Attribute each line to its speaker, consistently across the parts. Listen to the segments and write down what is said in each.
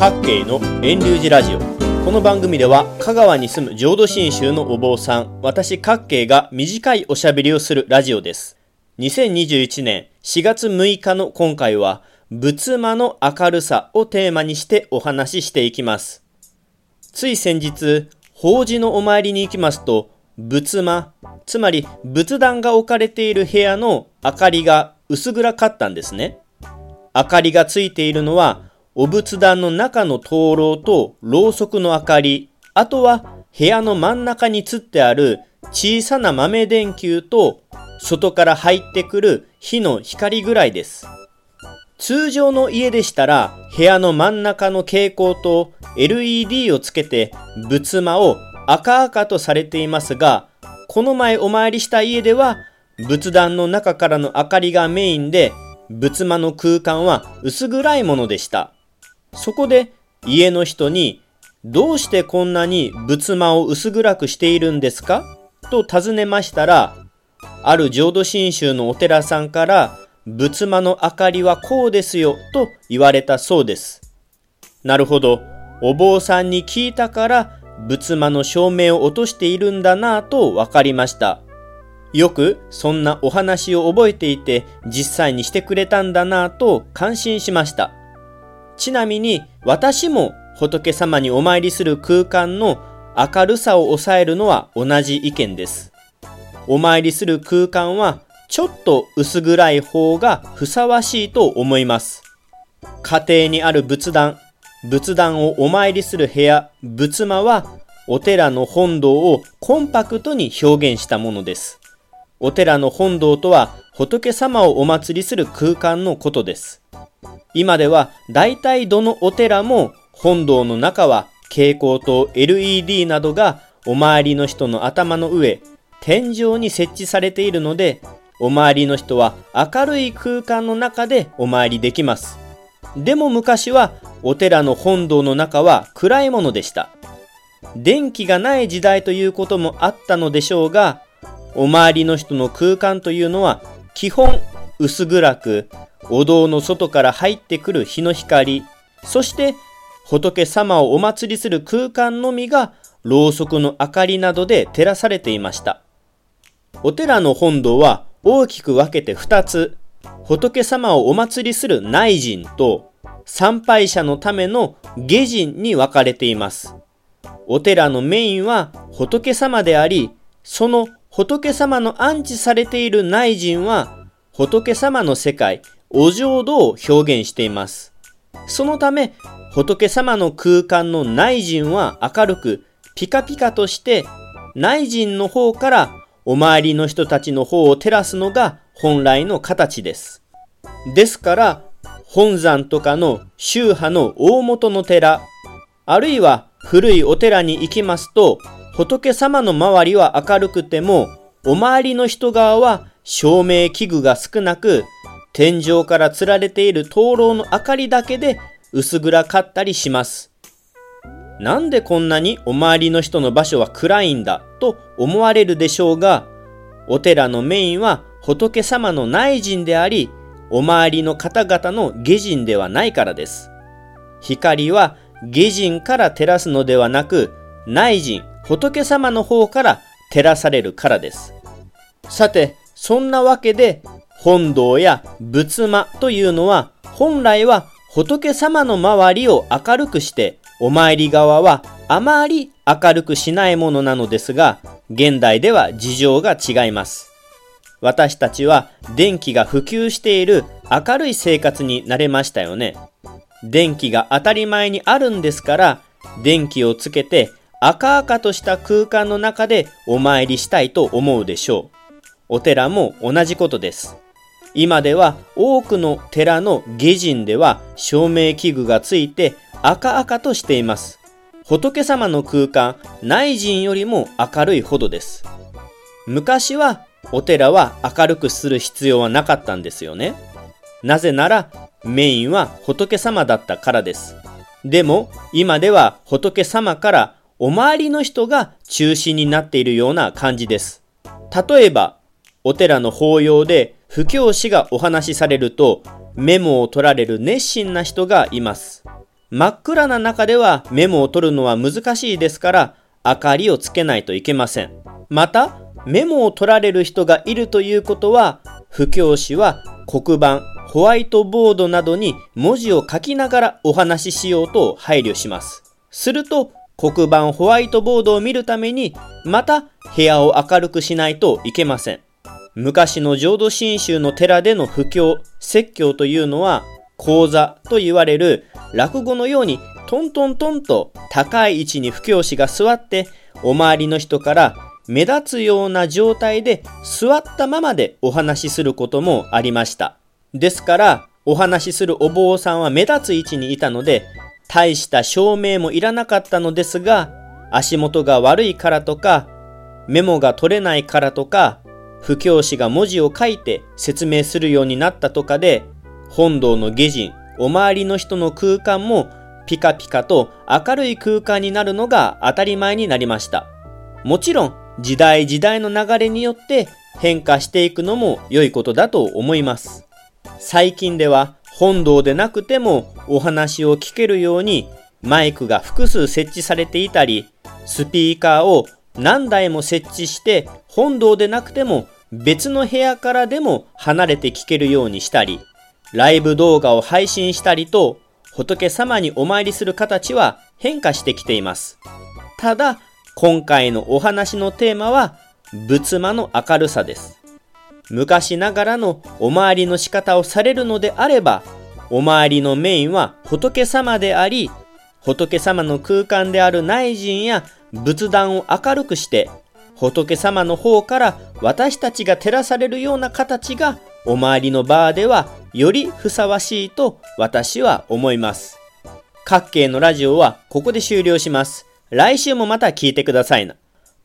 Speaker 1: 各系の遠流寺ラジオ。この番組では香川に住む浄土真宗のお坊さん私各系が短いおしゃべりをするラジオです。2021年4月6日の今回は仏間の明るさをテーマにしてお話ししていきます。つい先日法事のお参りに行きますと仏間つまり仏壇が置かれている部屋の明かりが薄暗かったんですね。明かりがついているのはお仏壇の中の灯籠とろうそくの明かり、あとは部屋の真ん中につってある小さな豆電球と外から入ってくる火の光ぐらいです。通常の家でしたら部屋の真ん中の蛍光灯 LED をつけて仏間を赤々とされていますが、この前お参りした家では仏壇の中からの明かりがメインで仏間の空間は薄暗いものでした。そこで家の人にどうしてこんなに仏間を薄暗くしているんですか？と尋ねましたら、ある浄土真宗のお寺さんから仏間の明かりはこうですよと言われたそうです。なるほど。お坊さんに聞いたから仏間の照明を落としているんだなぁと分かりました。よくそんなお話を覚えていて実際にしてくれたんだなぁと感心しました。ちなみに私も仏様にお参りする空間の明るさを抑えるのは同じ意見です。お参りする空間はちょっと薄暗い方がふさわしいと思います。家庭にある仏壇、仏壇をお参りする部屋、仏間はお寺の本堂をコンパクトに表現したものです。お寺の本堂とは仏様をお祭りする空間のことです。今では大体どのお寺も本堂の中は蛍光灯 LED などがお参りの人の頭の上、天井に設置されているので、お参りの人は明るい空間の中でお参りできます。でも昔はお寺の本堂の中は暗いものでした。電気がない時代ということもあったのでしょうが、お参りの人の空間というのは基本薄暗くお堂の外から入ってくる日の光、そして仏様をお祭りする空間のみがろうそくの明かりなどで照らされていました。お寺の本堂は大きく分けて2つ、仏様をお祭りする内陣と参拝者のための下陣に分かれています。お寺のメインは仏様であり、その仏様の安置されている内陣は仏様の世界、お浄土を表現しています。そのため、仏様の空間の内陣は明るく、ピカピカとして、内陣の方からお参りの人たちの方を照らすのが本来の形です。ですから、本山とかの宗派の大元の寺、あるいは古いお寺に行きますと、仏様の周りは明るくても、お参りの人側は照明器具が少なく、天井から吊られている灯籠の明かりだけで薄暗かったりします。なんでこんなにお参りの人の場所は暗いんだと思われるでしょうが、お寺のメインは仏様の内陣であり、お参りの方々の下陣ではないからです。光は下陣から照らすのではなく、内陣、仏様の方から照らされるからです。さて、そんなわけで本堂や仏間というのは本来は仏様の周りを明るくしてお参り側はあまり明るくしないものなのですが現代では事情が違います。私たちは電気が普及している明るい生活になれましたよね。電気が当たり前にあるんですから電気をつけて赤々とした空間の中でお参りしたいと思うでしょう。お寺も同じことです。今では多くの寺の下陣では照明器具がついて赤々としています。仏様の空間、内陣よりも明るいほどです。昔はお寺は明るくする必要はなかったんですよね。なぜならメインは仏様だったからです。でも今では仏様からお周りの人が中心になっているような感じです。例えばお寺の法要で布教師がお話しされるとメモを取られる熱心な人がいます。真っ暗な中ではメモを取るのは難しいですから、明かりをつけないといけません。また、メモを取られる人がいるということは、布教師は黒板、ホワイトボードなどに文字を書きながらお話ししようと配慮します。すると、黒板ホワイトボードを見るために、また部屋を明るくしないといけません。昔の浄土真宗の寺での布教、説教というのは、講座と言われる落語のようにトントントンと高い位置に布教師が座って、お周りの人から目立つような状態で座ったままでお話しすることもありました。ですから、お話しするお坊さんは目立つ位置にいたので、大した照明もいらなかったのですが、足元が悪いからとか、メモが取れないからとか、布教師が文字を書いて説明するようになったとかで、本堂の下人、お周りの人の空間もピカピカと明るい空間になるのが当たり前になりました。もちろん時代時代の流れによって変化していくのも良いことだと思います。最近では本堂でなくてもお話を聞けるようにマイクが複数設置されていたり、スピーカーを何台も設置して本堂でなくても別の部屋からでも離れて聞けるようにしたり、ライブ動画を配信したりと仏様にお参りする形は変化してきています。ただ、今回のお話のテーマは、仏間の明るさです。昔ながらのお参りの仕方をされるのであれば、お参りのメインは仏様であり、仏様の空間である内陣や仏壇を明るくして、仏様の方から私たちが照らされるような形がお参りのバーではよりふさわしいと私は思います。各系のラジオはここで終了します。来週もまた聞いてくださいな。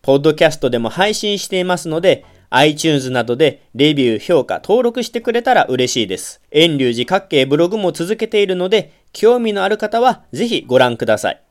Speaker 1: ポッドキャストでも配信していますので、iTunes などでレビュー、評価、登録してくれたら嬉しいです。遠隆寺各系ブログも続けているので、興味のある方はぜひご覧ください。